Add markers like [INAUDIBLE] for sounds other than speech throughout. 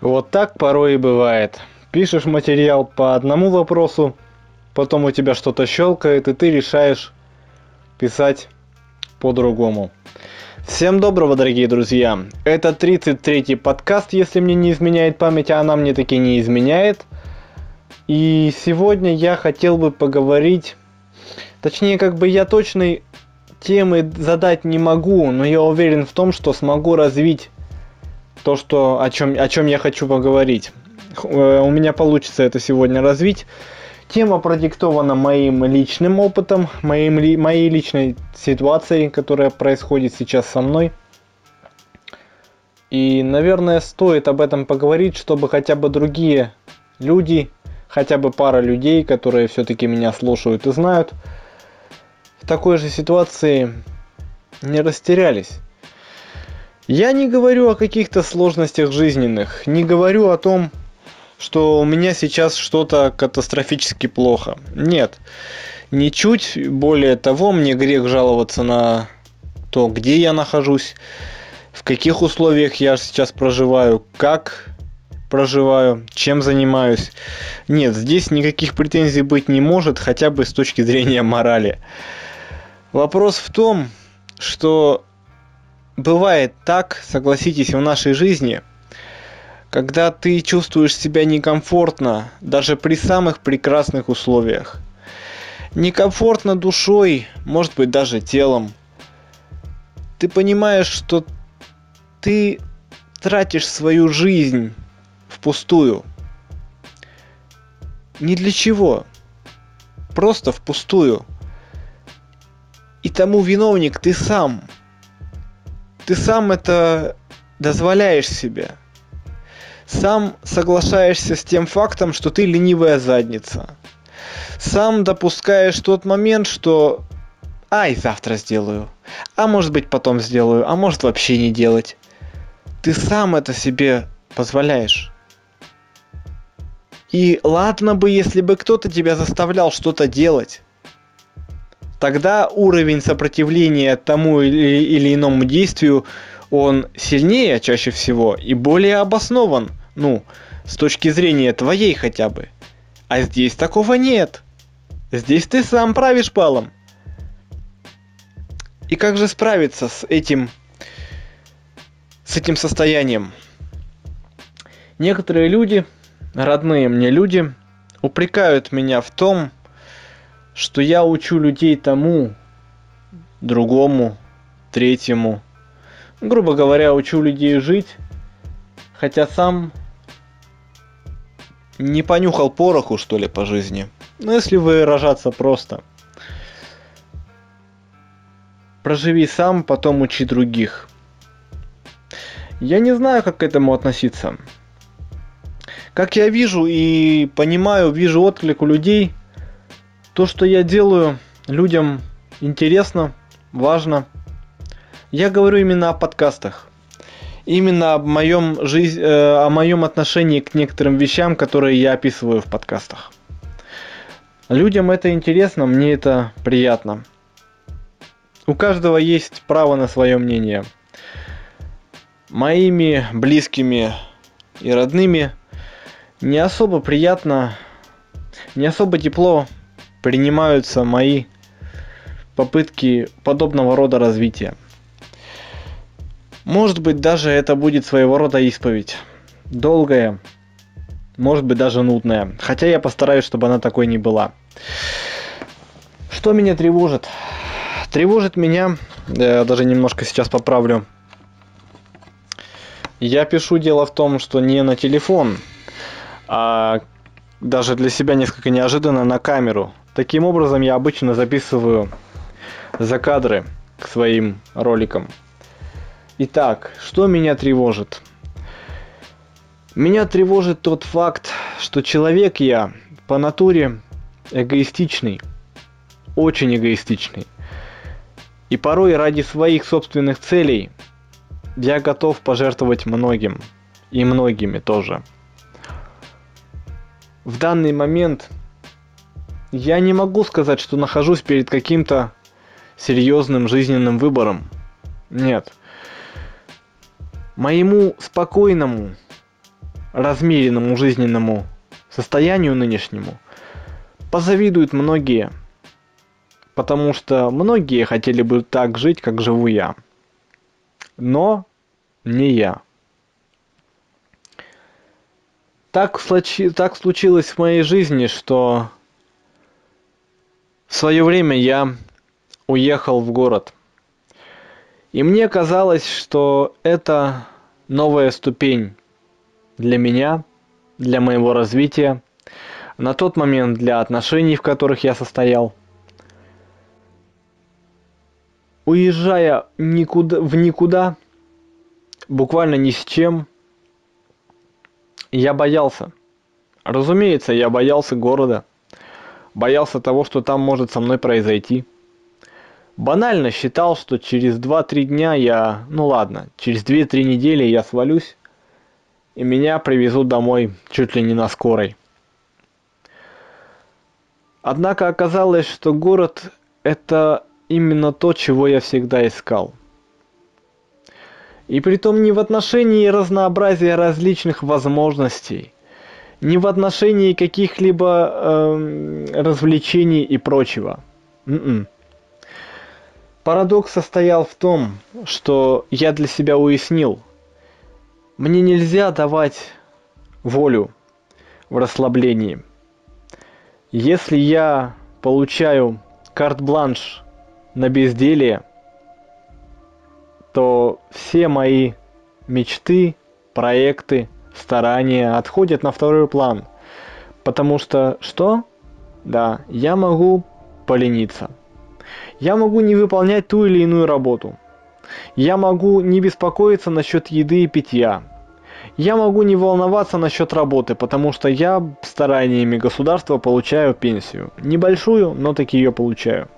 Вот так порой и бывает. Пишешь материал по одному вопросу, потом у тебя что-то щелкает, и ты решаешь писать по-другому. Всем доброго, дорогие друзья! Это 33-й подкаст, если мне не изменяет память, а она мне таки не изменяет. И сегодня я хотел бы поговорить, точнее, как бы я точной темы задать не могу, но я уверен в том, что смогу развить то, что, о, чем, о чем я хочу поговорить. Э, у меня получится это сегодня развить. Тема продиктована моим личным опытом, моим, моей личной ситуацией, которая происходит сейчас со мной. И, наверное, стоит об этом поговорить, чтобы хотя бы другие люди, хотя бы пара людей, которые все-таки меня слушают и знают, в такой же ситуации не растерялись. Я не говорю о каких-то сложностях жизненных, не говорю о том, что у меня сейчас что-то катастрофически плохо. Нет, ничуть. Более того, мне грех жаловаться на то, где я нахожусь, в каких условиях я сейчас проживаю, как проживаю, чем занимаюсь. Нет, здесь никаких претензий быть не может, хотя бы с точки зрения морали. Вопрос в том, что бывает так, согласитесь, в нашей жизни, когда ты чувствуешь себя некомфортно, даже при самых прекрасных условиях. Некомфортно душой, может быть даже телом. Ты понимаешь, что ты тратишь свою жизнь впустую. Ни для чего. Просто впустую. И тому виновник ты сам – ты сам это дозволяешь себе. Сам соглашаешься с тем фактом, что ты ленивая задница. Сам допускаешь тот момент, что ай, завтра сделаю. А может быть потом сделаю, а может вообще не делать. Ты сам это себе позволяешь. И ладно бы, если бы кто-то тебя заставлял что-то делать тогда уровень сопротивления тому или, или иному действию, он сильнее чаще всего и более обоснован, ну, с точки зрения твоей хотя бы. А здесь такого нет. Здесь ты сам правишь палом. И как же справиться с этим, с этим состоянием? Некоторые люди, родные мне люди, упрекают меня в том, что я учу людей тому, другому, третьему. Грубо говоря, учу людей жить, хотя сам не понюхал пороху, что ли, по жизни. Ну, если выражаться просто. Проживи сам, потом учи других. Я не знаю, как к этому относиться. Как я вижу и понимаю, вижу отклик у людей, то, что я делаю, людям интересно, важно. Я говорю именно о подкастах. Именно о моем, жизнь, э, о моем отношении к некоторым вещам, которые я описываю в подкастах. Людям это интересно, мне это приятно. У каждого есть право на свое мнение. Моими близкими и родными не особо приятно, не особо тепло принимаются мои попытки подобного рода развития. Может быть, даже это будет своего рода исповедь. Долгая, может быть, даже нудная. Хотя я постараюсь, чтобы она такой не была. Что меня тревожит? Тревожит меня, я даже немножко сейчас поправлю. Я пишу дело в том, что не на телефон, а даже для себя несколько неожиданно на камеру. Таким образом, я обычно записываю закадры к своим роликам. Итак, что меня тревожит? Меня тревожит тот факт, что человек я по натуре эгоистичный, очень эгоистичный. И порой ради своих собственных целей я готов пожертвовать многим. И многими тоже. В данный момент я не могу сказать, что нахожусь перед каким-то серьезным жизненным выбором. Нет. Моему спокойному, размеренному жизненному состоянию нынешнему позавидуют многие. Потому что многие хотели бы так жить, как живу я. Но не я. Так, случи... так случилось в моей жизни, что в свое время я уехал в город. И мне казалось, что это новая ступень для меня, для моего развития, на тот момент для отношений, в которых я состоял. Уезжая никуда, в никуда, буквально ни с чем, я боялся. Разумеется, я боялся города. Боялся того, что там может со мной произойти. Банально считал, что через 2-3 дня я... Ну ладно, через 2-3 недели я свалюсь, и меня привезут домой чуть ли не на скорой. Однако оказалось, что город – это именно то, чего я всегда искал. И притом не в отношении разнообразия различных возможностей, не в отношении каких-либо э, развлечений и прочего. М-м. Парадокс состоял в том, что я для себя уяснил. Мне нельзя давать волю в расслаблении. Если я получаю карт-бланш на безделие, то все мои мечты, проекты, старания отходят на второй план. Потому что что? Да, я могу полениться. Я могу не выполнять ту или иную работу. Я могу не беспокоиться насчет еды и питья. Я могу не волноваться насчет работы, потому что я стараниями государства получаю пенсию. Небольшую, но таки ее получаю.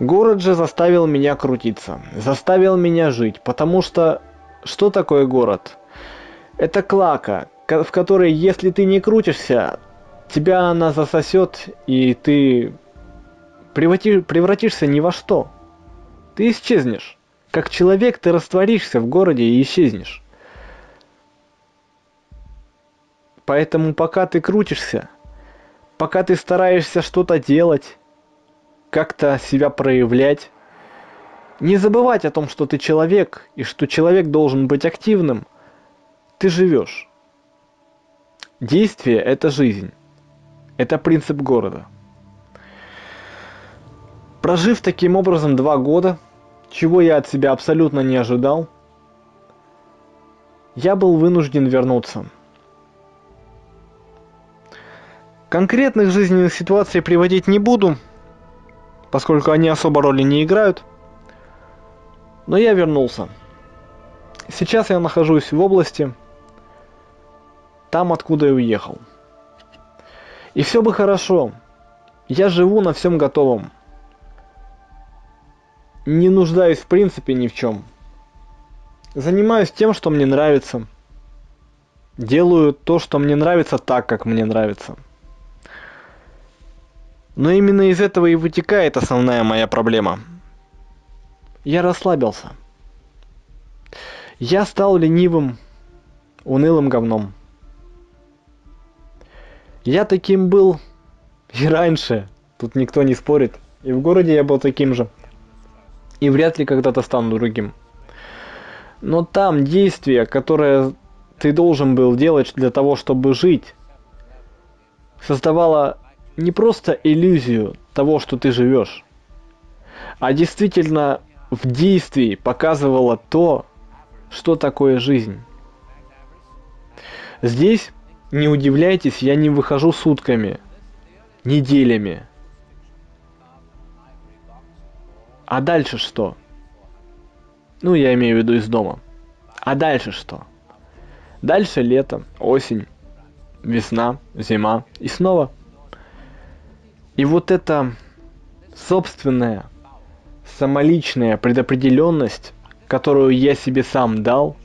Город же заставил меня крутиться, заставил меня жить, потому что что такое город? Это клака, в которой если ты не крутишься, тебя она засосет, и ты превратишься ни во что. Ты исчезнешь. Как человек ты растворишься в городе и исчезнешь. Поэтому пока ты крутишься, пока ты стараешься что-то делать, как-то себя проявлять. Не забывать о том, что ты человек, и что человек должен быть активным. Ты живешь. Действие – это жизнь. Это принцип города. Прожив таким образом два года, чего я от себя абсолютно не ожидал, я был вынужден вернуться. Конкретных жизненных ситуаций приводить не буду – поскольку они особо роли не играют. Но я вернулся. Сейчас я нахожусь в области, там, откуда я уехал. И все бы хорошо. Я живу на всем готовом. Не нуждаюсь в принципе ни в чем. Занимаюсь тем, что мне нравится. Делаю то, что мне нравится так, как мне нравится. Но именно из этого и вытекает основная моя проблема. Я расслабился. Я стал ленивым, унылым говном. Я таким был и раньше, тут никто не спорит. И в городе я был таким же. И вряд ли когда-то стану другим. Но там действие, которое ты должен был делать для того, чтобы жить, создавало не просто иллюзию того, что ты живешь, а действительно в действии показывала то, что такое жизнь. Здесь, не удивляйтесь, я не выхожу сутками, неделями. А дальше что? Ну, я имею в виду из дома. А дальше что? Дальше лето, осень, весна, зима и снова – и вот эта собственная, самоличная предопределенность, которую я себе сам дал,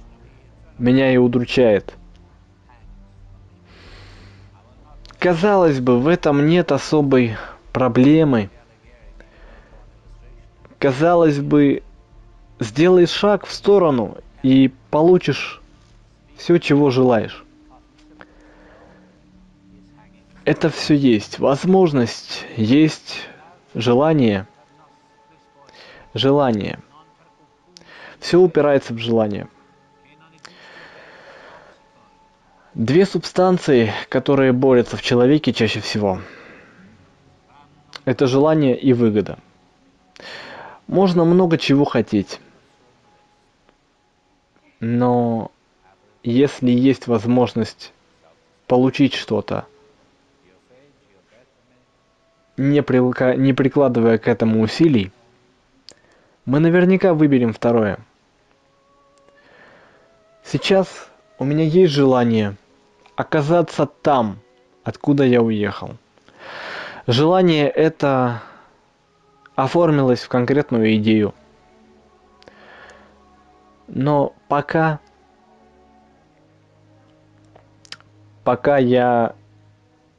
меня и удручает. Казалось бы, в этом нет особой проблемы. Казалось бы, сделай шаг в сторону и получишь все, чего желаешь. Это все есть. Возможность есть желание. Желание. Все упирается в желание. Две субстанции, которые борются в человеке чаще всего, это желание и выгода. Можно много чего хотеть, но если есть возможность получить что-то, не, прилка... не прикладывая к этому усилий, мы наверняка выберем второе. Сейчас у меня есть желание оказаться там, откуда я уехал. Желание это оформилось в конкретную идею. Но пока пока я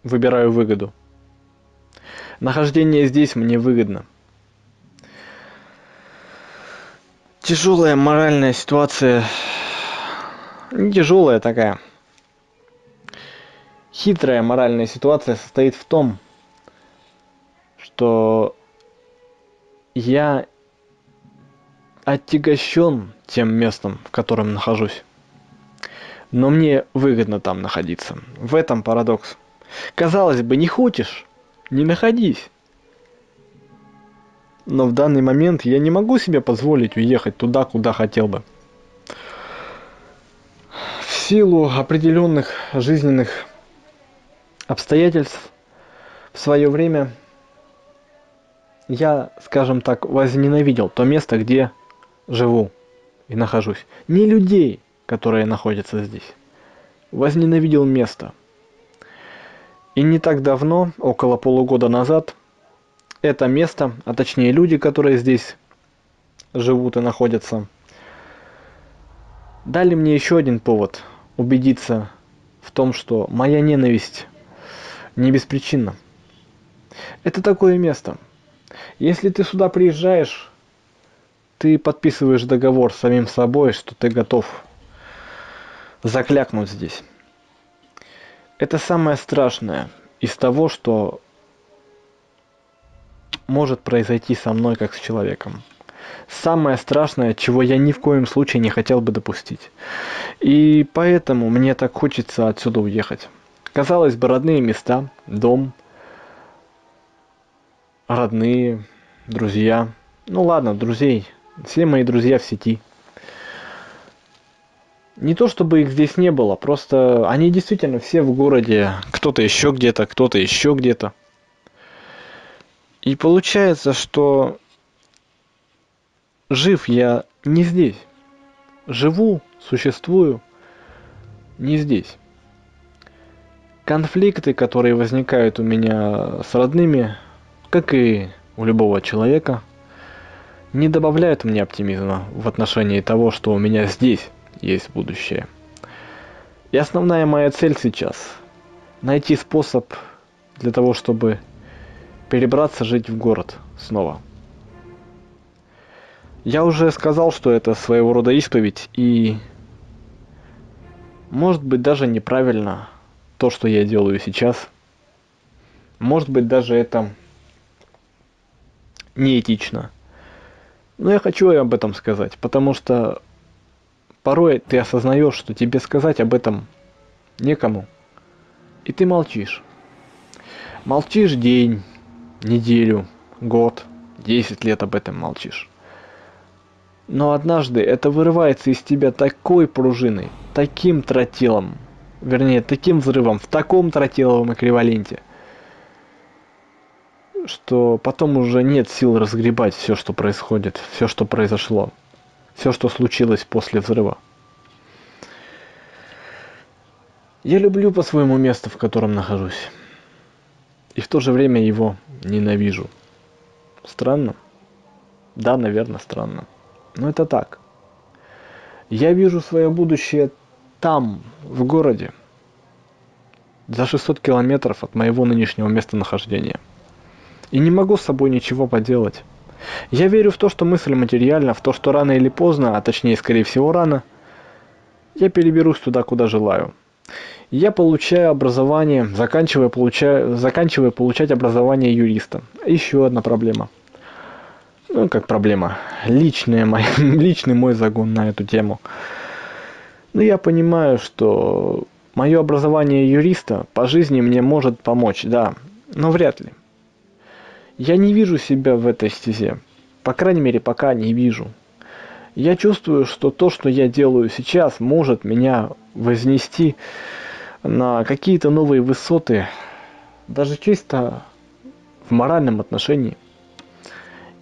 выбираю выгоду. Нахождение здесь мне выгодно. Тяжелая моральная ситуация. Не тяжелая такая. Хитрая моральная ситуация состоит в том, что я отягощен тем местом, в котором нахожусь. Но мне выгодно там находиться. В этом парадокс. Казалось бы, не хочешь, не находись. Но в данный момент я не могу себе позволить уехать туда, куда хотел бы. В силу определенных жизненных обстоятельств в свое время я, скажем так, возненавидел то место, где живу и нахожусь. Не людей, которые находятся здесь. Возненавидел место. И не так давно, около полугода назад, это место, а точнее люди, которые здесь живут и находятся, дали мне еще один повод убедиться в том, что моя ненависть не беспричинна. Это такое место – если ты сюда приезжаешь, ты подписываешь договор с самим собой, что ты готов заклякнуть здесь. Это самое страшное из того, что может произойти со мной как с человеком. Самое страшное, чего я ни в коем случае не хотел бы допустить. И поэтому мне так хочется отсюда уехать. Казалось бы, родные места, дом – родные, друзья. Ну ладно, друзей. Все мои друзья в сети. Не то чтобы их здесь не было, просто они действительно все в городе. Кто-то еще где-то, кто-то еще где-то. И получается, что жив я не здесь. Живу, существую не здесь. Конфликты, которые возникают у меня с родными, как и у любого человека, не добавляют мне оптимизма в отношении того, что у меня здесь есть будущее. И основная моя цель сейчас – найти способ для того, чтобы перебраться жить в город снова. Я уже сказал, что это своего рода исповедь, и может быть даже неправильно то, что я делаю сейчас. Может быть даже это неэтично. Но я хочу об этом сказать, потому что порой ты осознаешь, что тебе сказать об этом некому, и ты молчишь. Молчишь день, неделю, год, десять лет об этом молчишь. Но однажды это вырывается из тебя такой пружиной, таким тротилом, вернее, таким взрывом, в таком тротиловом эквиваленте, что потом уже нет сил разгребать все, что происходит, все, что произошло, все, что случилось после взрыва. Я люблю по-своему место, в котором нахожусь. И в то же время его ненавижу. Странно? Да, наверное, странно. Но это так. Я вижу свое будущее там, в городе, за 600 километров от моего нынешнего местонахождения. И не могу с собой ничего поделать. Я верю в то, что мысль материальна, в то, что рано или поздно, а точнее, скорее всего, рано, я переберусь туда, куда желаю. Я получаю образование, заканчивая, получаю, заканчивая получать образование юриста. Еще одна проблема. Ну, как проблема. Личная моя, [LAUGHS] личный мой загон на эту тему. Но я понимаю, что мое образование юриста по жизни мне может помочь, да, но вряд ли. Я не вижу себя в этой стезе. По крайней мере, пока не вижу. Я чувствую, что то, что я делаю сейчас, может меня вознести на какие-то новые высоты, даже чисто в моральном отношении.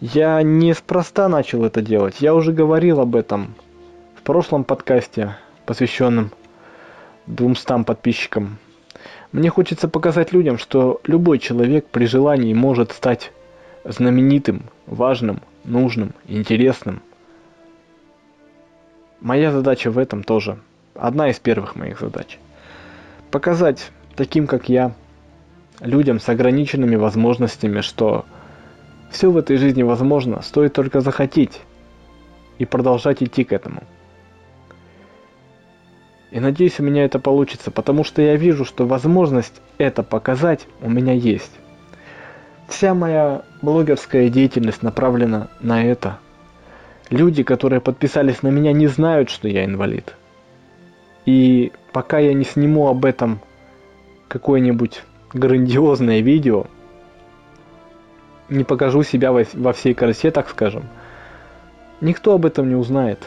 Я неспроста начал это делать. Я уже говорил об этом в прошлом подкасте, посвященном 200 подписчикам. Мне хочется показать людям, что любой человек при желании может стать знаменитым, важным, нужным, интересным. Моя задача в этом тоже. Одна из первых моих задач показать таким, как я, людям с ограниченными возможностями, что все в этой жизни возможно, стоит только захотеть и продолжать идти к этому. И надеюсь, у меня это получится, потому что я вижу, что возможность это показать у меня есть. Вся моя блогерская деятельность направлена на это. Люди, которые подписались на меня, не знают, что я инвалид. И пока я не сниму об этом какое-нибудь грандиозное видео, не покажу себя во, всей красе, так скажем, никто об этом не узнает.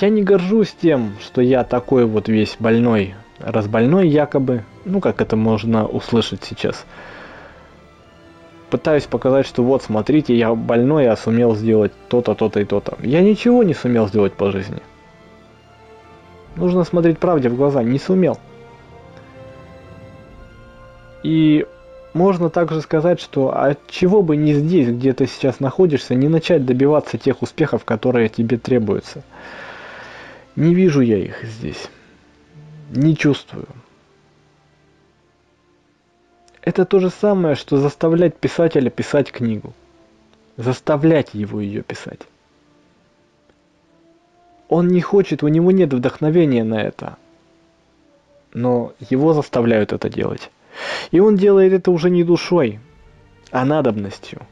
Я не горжусь тем, что я такой вот весь больной, разбольной якобы, ну как это можно услышать сейчас. Пытаюсь показать, что вот смотрите, я больной, я сумел сделать то-то, то-то и то-то. Я ничего не сумел сделать по жизни. Нужно смотреть правде в глаза. Не сумел. И можно также сказать, что от чего бы не здесь, где ты сейчас находишься, не начать добиваться тех успехов, которые тебе требуются. Не вижу я их здесь. Не чувствую. Это то же самое, что заставлять писателя писать книгу. Заставлять его ее писать. Он не хочет, у него нет вдохновения на это. Но его заставляют это делать. И он делает это уже не душой, а надобностью.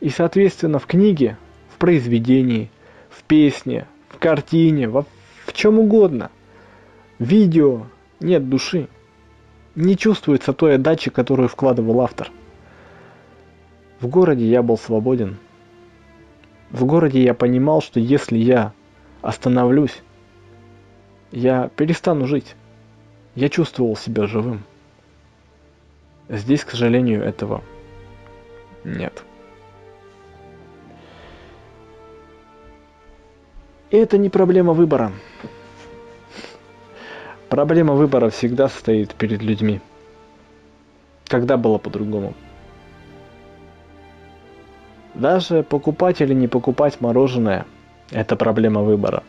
И, соответственно, в книге, в произведении, в песне, в картине, во, в чем угодно, видео нет души. Не чувствуется той отдачи, которую вкладывал автор. В городе я был свободен. В городе я понимал, что если я остановлюсь. Я перестану жить. Я чувствовал себя живым. Здесь, к сожалению, этого нет. И это не проблема выбора. Проблема выбора всегда стоит перед людьми. Когда было по-другому? Даже покупать или не покупать мороженое – это проблема выбора.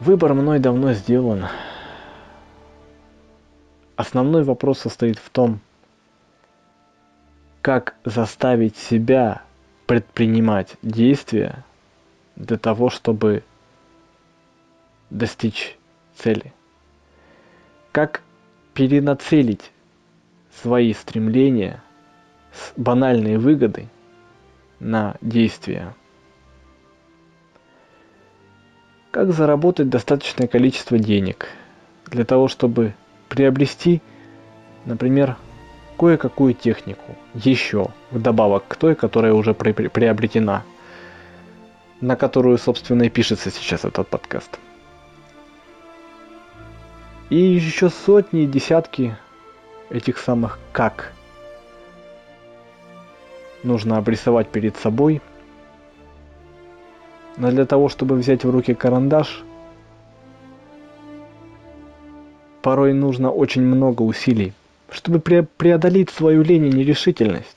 Выбор мной давно сделан. Основной вопрос состоит в том, как заставить себя предпринимать действия для того, чтобы достичь цели. Как перенацелить свои стремления с банальной выгодой на действия. Как заработать достаточное количество денег для того, чтобы приобрести, например, кое-какую технику еще вдобавок к той, которая уже при приобретена, на которую, собственно, и пишется сейчас этот подкаст. И еще сотни, десятки этих самых «как» нужно обрисовать перед собой. Но для того, чтобы взять в руки карандаш, порой нужно очень много усилий, чтобы преодолеть свою лень и нерешительность.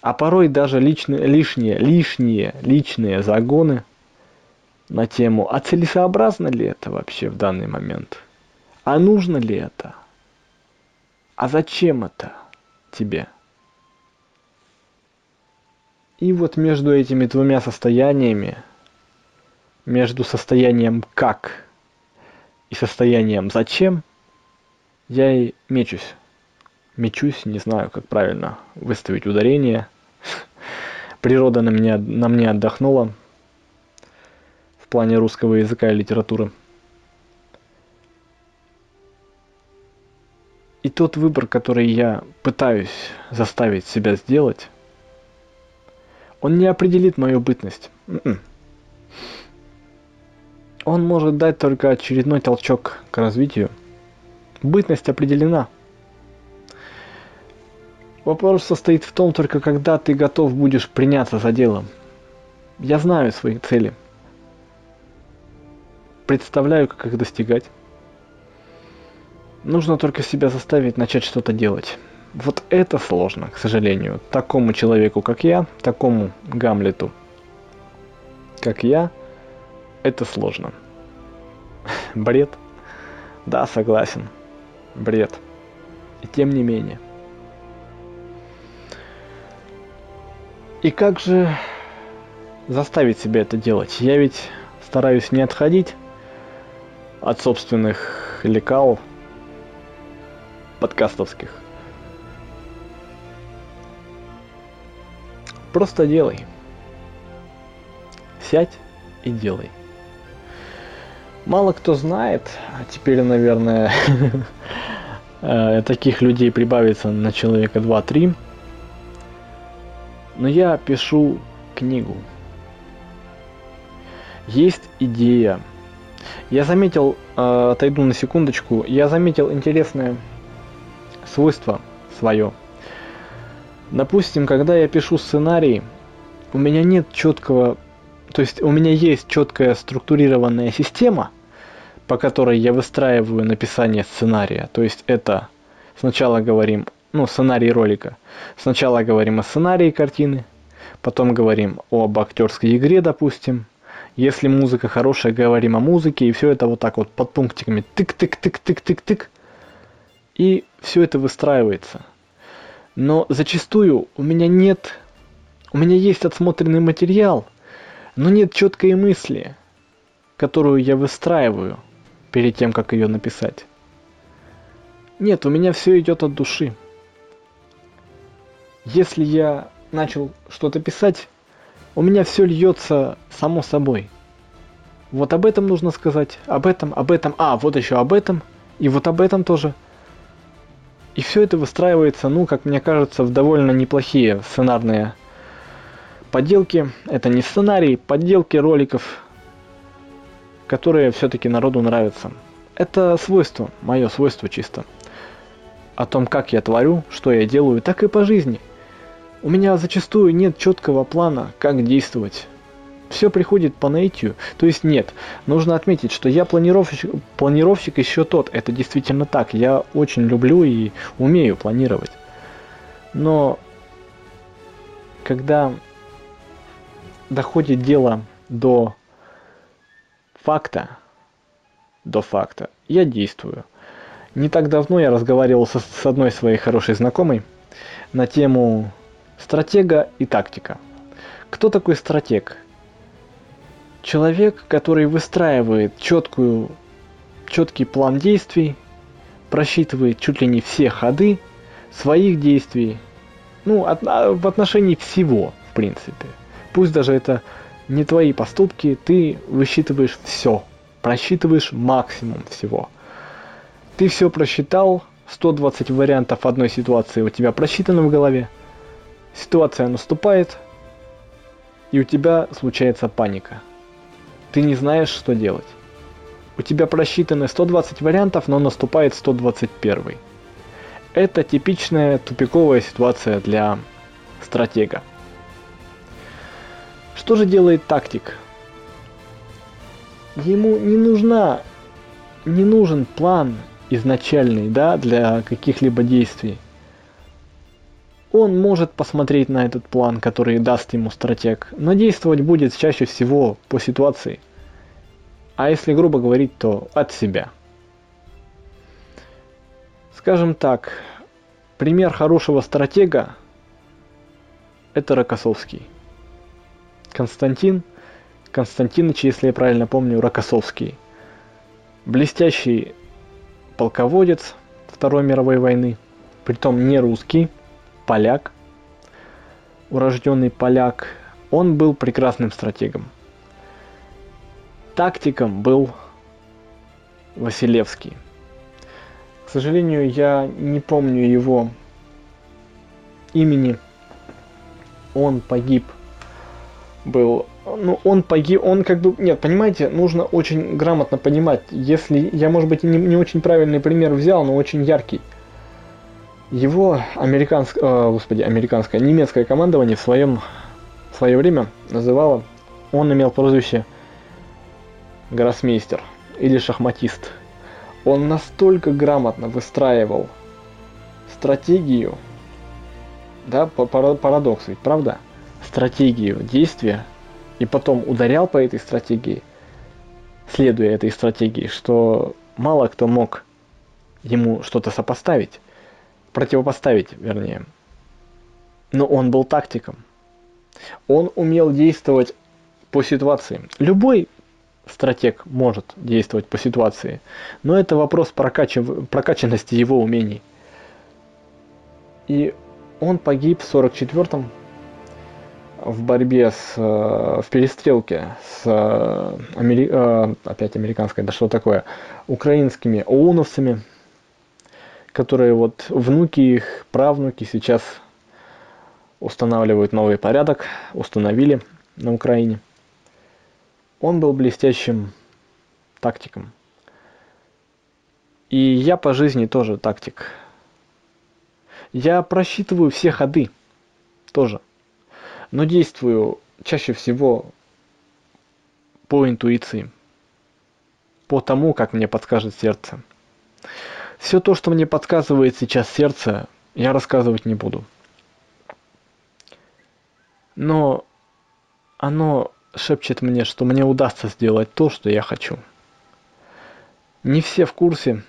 А порой даже личные, лишние, лишние личные загоны на тему, а целесообразно ли это вообще в данный момент? А нужно ли это? А зачем это тебе? И вот между этими двумя состояниями, между состоянием «как» и состоянием «зачем», я и мечусь. Мечусь, не знаю, как правильно выставить ударение. Природа на, меня, на мне отдохнула в плане русского языка и литературы. И тот выбор, который я пытаюсь заставить себя сделать, он не определит мою бытность. М-м. Он может дать только очередной толчок к развитию. Бытность определена. Вопрос состоит в том только, когда ты готов будешь приняться за делом. Я знаю свои цели. Представляю, как их достигать. Нужно только себя заставить начать что-то делать. Вот это сложно, к сожалению. Такому человеку, как я, такому Гамлету, как я, это сложно. [LAUGHS] Бред? Да, согласен. Бред. И тем не менее. И как же заставить себя это делать? Я ведь стараюсь не отходить от собственных лекал, подкастовских. Просто делай. Сядь и делай. Мало кто знает, а теперь, наверное, [LAUGHS] э, таких людей прибавится на человека 2-3. Но я пишу книгу. Есть идея. Я заметил, э, отойду на секундочку, я заметил интересное свойство свое. Допустим, когда я пишу сценарий, у меня нет четкого, то есть у меня есть четкая структурированная система, по которой я выстраиваю написание сценария. То есть это сначала говорим, ну, сценарий ролика. Сначала говорим о сценарии картины, потом говорим об актерской игре, допустим. Если музыка хорошая, говорим о музыке, и все это вот так вот под пунктиками тык-тык-тык-тык-тык-тык. И все это выстраивается. Но зачастую у меня нет... У меня есть отсмотренный материал, но нет четкой мысли, которую я выстраиваю перед тем, как ее написать. Нет, у меня все идет от души. Если я начал что-то писать, у меня все льется само собой. Вот об этом нужно сказать, об этом, об этом, а, вот еще об этом, и вот об этом тоже – и все это выстраивается, ну, как мне кажется, в довольно неплохие сценарные подделки. Это не сценарий, подделки роликов, которые все-таки народу нравятся. Это свойство, мое свойство чисто. О том, как я творю, что я делаю, так и по жизни. У меня зачастую нет четкого плана, как действовать все приходит по наитию. То есть нет, нужно отметить, что я планировщик, планировщик еще тот. Это действительно так. Я очень люблю и умею планировать. Но когда доходит дело до факта, до факта, я действую. Не так давно я разговаривал со, с одной своей хорошей знакомой на тему стратега и тактика. Кто такой стратег? Человек, который выстраивает четкую, четкий план действий, просчитывает чуть ли не все ходы своих действий, ну, от, а, в отношении всего, в принципе. Пусть даже это не твои поступки, ты высчитываешь все, просчитываешь максимум всего. Ты все просчитал, 120 вариантов одной ситуации у тебя просчитано в голове, ситуация наступает, и у тебя случается паника ты не знаешь, что делать. У тебя просчитаны 120 вариантов, но наступает 121. Это типичная тупиковая ситуация для стратега. Что же делает тактик? Ему не нужна, не нужен план изначальный, да, для каких-либо действий. Он может посмотреть на этот план, который даст ему стратег, но действовать будет чаще всего по ситуации. А если грубо говорить, то от себя. Скажем так, пример хорошего стратега – это Рокоссовский. Константин, Константинович, если я правильно помню, Рокоссовский. Блестящий полководец Второй мировой войны, притом не русский, поляк, урожденный поляк. Он был прекрасным стратегом. Тактиком был Василевский. К сожалению, я не помню его имени. Он погиб. Был ну, он погиб, он как бы, нет, понимаете, нужно очень грамотно понимать, если, я, может быть, не, не очень правильный пример взял, но очень яркий. Его американское, э, господи, американское, немецкое командование в своем, в свое время называло, он имел прозвище гроссмейстер или шахматист. Он настолько грамотно выстраивал стратегию, да, парадокс ведь, правда? Стратегию действия и потом ударял по этой стратегии, следуя этой стратегии, что мало кто мог ему что-то сопоставить, противопоставить, вернее. Но он был тактиком. Он умел действовать по ситуации. Любой стратег может действовать по ситуации, но это вопрос прокачив... прокачанности его умений. И он погиб в 44-м в борьбе с, э, в перестрелке с э, Амери... Э, опять американской, да что такое, украинскими ОУНовцами, которые вот внуки их, правнуки сейчас устанавливают новый порядок, установили на Украине. Он был блестящим тактиком. И я по жизни тоже тактик. Я просчитываю все ходы тоже но действую чаще всего по интуиции, по тому, как мне подскажет сердце. Все то, что мне подсказывает сейчас сердце, я рассказывать не буду. Но оно шепчет мне, что мне удастся сделать то, что я хочу. Не все в курсе.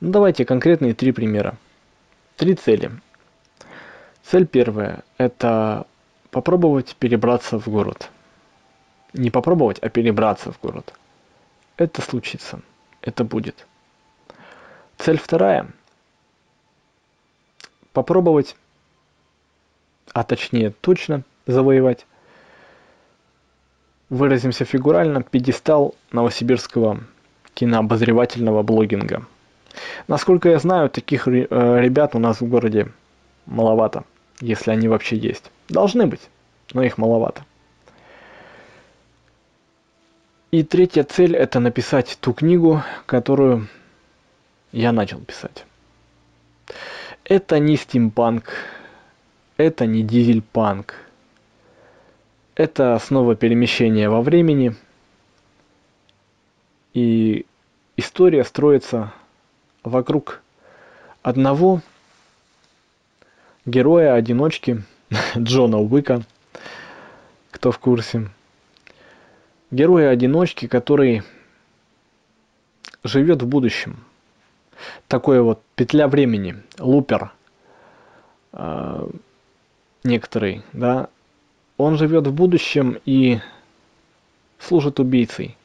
Ну давайте конкретные три примера. Три цели – Цель первая – это попробовать перебраться в город. Не попробовать, а перебраться в город. Это случится. Это будет. Цель вторая – попробовать, а точнее точно завоевать, выразимся фигурально, пьедестал новосибирского кинообозревательного блогинга. Насколько я знаю, таких э, ребят у нас в городе маловато если они вообще есть. Должны быть, но их маловато. И третья цель – это написать ту книгу, которую я начал писать. Это не стимпанк, это не дизельпанк. Это снова перемещение во времени. И история строится вокруг одного героя-одиночки [LAUGHS] Джона Уика, кто в курсе. Героя-одиночки, который живет в будущем. Такой вот петля времени, лупер э, некоторый, да. Он живет в будущем и служит убийцей.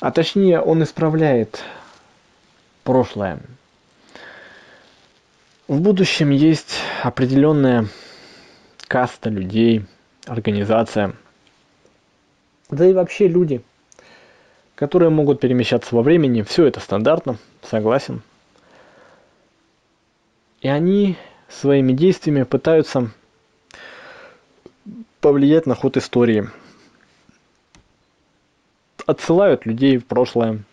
А точнее, он исправляет прошлое. В будущем есть определенная каста людей, организация, да и вообще люди, которые могут перемещаться во времени. Все это стандартно, согласен. И они своими действиями пытаются повлиять на ход истории. Отсылают людей в прошлое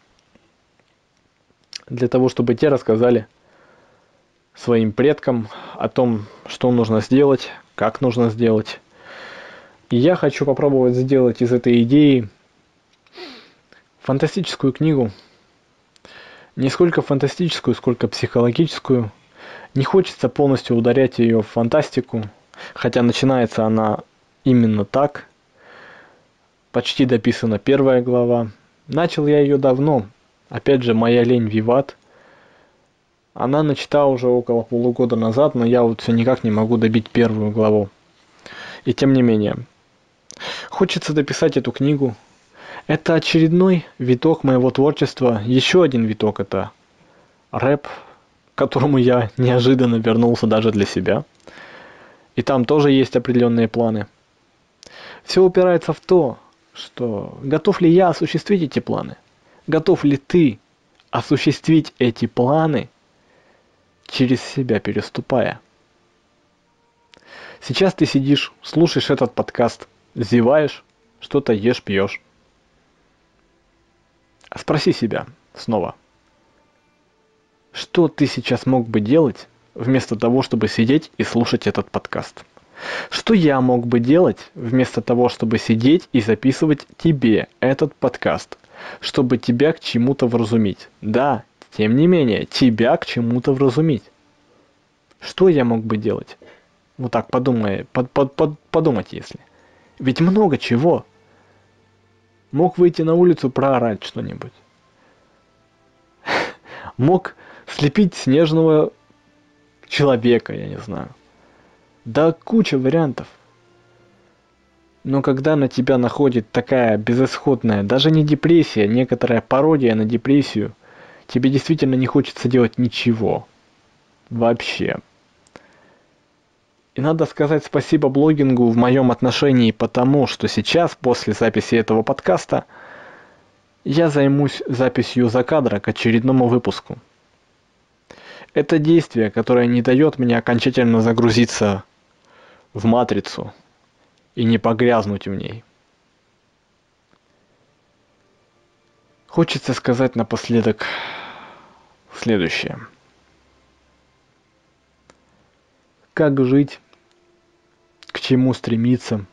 для того, чтобы те рассказали своим предкам о том, что нужно сделать, как нужно сделать. И я хочу попробовать сделать из этой идеи фантастическую книгу. Не сколько фантастическую, сколько психологическую. Не хочется полностью ударять ее в фантастику, хотя начинается она именно так. Почти дописана первая глава. Начал я ее давно. Опять же, моя лень виват – она начата уже около полугода назад, но я вот все никак не могу добить первую главу. И тем не менее, Хочется дописать эту книгу. Это очередной виток моего творчества. Еще один виток это рэп, к которому я неожиданно вернулся даже для себя. И там тоже есть определенные планы. Все упирается в то, что готов ли я осуществить эти планы? Готов ли ты осуществить эти планы, через себя переступая? Сейчас ты сидишь, слушаешь этот подкаст, зеваешь, что-то ешь, пьешь. Спроси себя снова – что ты сейчас мог бы делать, вместо того, чтобы сидеть и слушать этот подкаст? Что я мог бы делать, вместо того, чтобы сидеть и записывать тебе этот подкаст, чтобы тебя к чему-то вразумить? Да, тем не менее, тебя к чему-то вразумить. Что я мог бы делать? Вот так подумай, под, под, под, подумать, если. Ведь много чего. Мог выйти на улицу проорать что-нибудь. [LAUGHS] Мог слепить снежного человека, я не знаю. Да куча вариантов. Но когда на тебя находит такая безысходная, даже не депрессия, некоторая пародия на депрессию, тебе действительно не хочется делать ничего. Вообще. И надо сказать спасибо блогингу в моем отношении, потому что сейчас, после записи этого подкаста, я займусь записью закадра к очередному выпуску. Это действие, которое не дает мне окончательно загрузиться в матрицу и не погрязнуть в ней. Хочется сказать напоследок следующее. Как жить, к чему стремиться,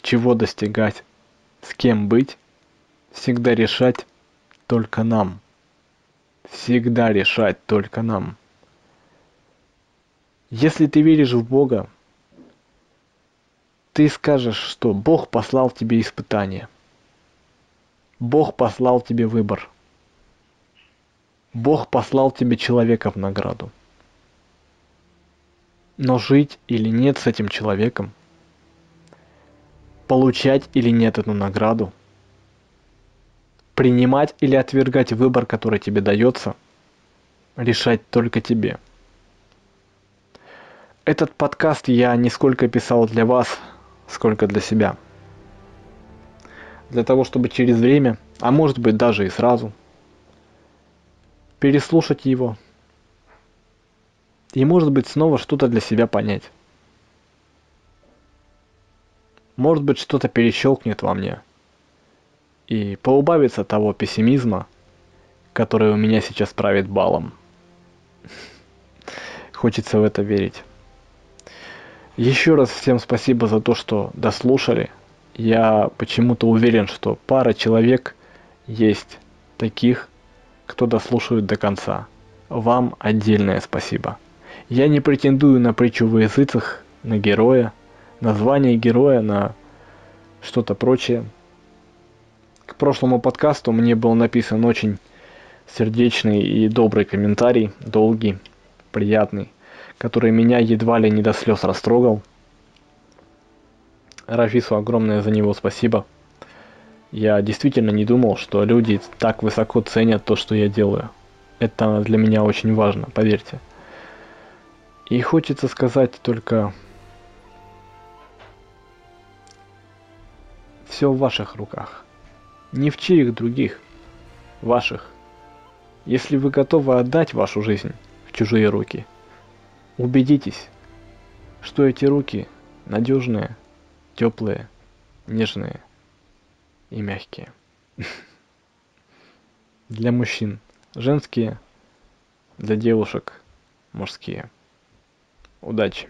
чего достигать, с кем быть, всегда решать только нам. Всегда решать только нам. Если ты веришь в Бога, ты скажешь, что Бог послал тебе испытание. Бог послал тебе выбор. Бог послал тебе человека в награду. Но жить или нет с этим человеком, получать или нет эту награду, принимать или отвергать выбор, который тебе дается, решать только тебе – этот подкаст я не сколько писал для вас, сколько для себя. Для того, чтобы через время, а может быть даже и сразу, переслушать его и может быть снова что-то для себя понять. Может быть что-то перещелкнет во мне и поубавится того пессимизма, который у меня сейчас правит балом. [LAUGHS] Хочется в это верить. Еще раз всем спасибо за то, что дослушали. Я почему-то уверен, что пара человек есть таких, кто дослушает до конца. Вам отдельное спасибо. Я не претендую на притчу в языцах, на героя, на звание героя, на что-то прочее. К прошлому подкасту мне был написан очень сердечный и добрый комментарий, долгий, приятный который меня едва ли не до слез растрогал. Рафису огромное за него спасибо. Я действительно не думал, что люди так высоко ценят то, что я делаю. Это для меня очень важно, поверьте. И хочется сказать только... Все в ваших руках. Не в чьих других. Ваших. Если вы готовы отдать вашу жизнь в чужие руки – Убедитесь, что эти руки надежные, теплые, нежные и мягкие. Для мужчин женские, для девушек мужские. Удачи!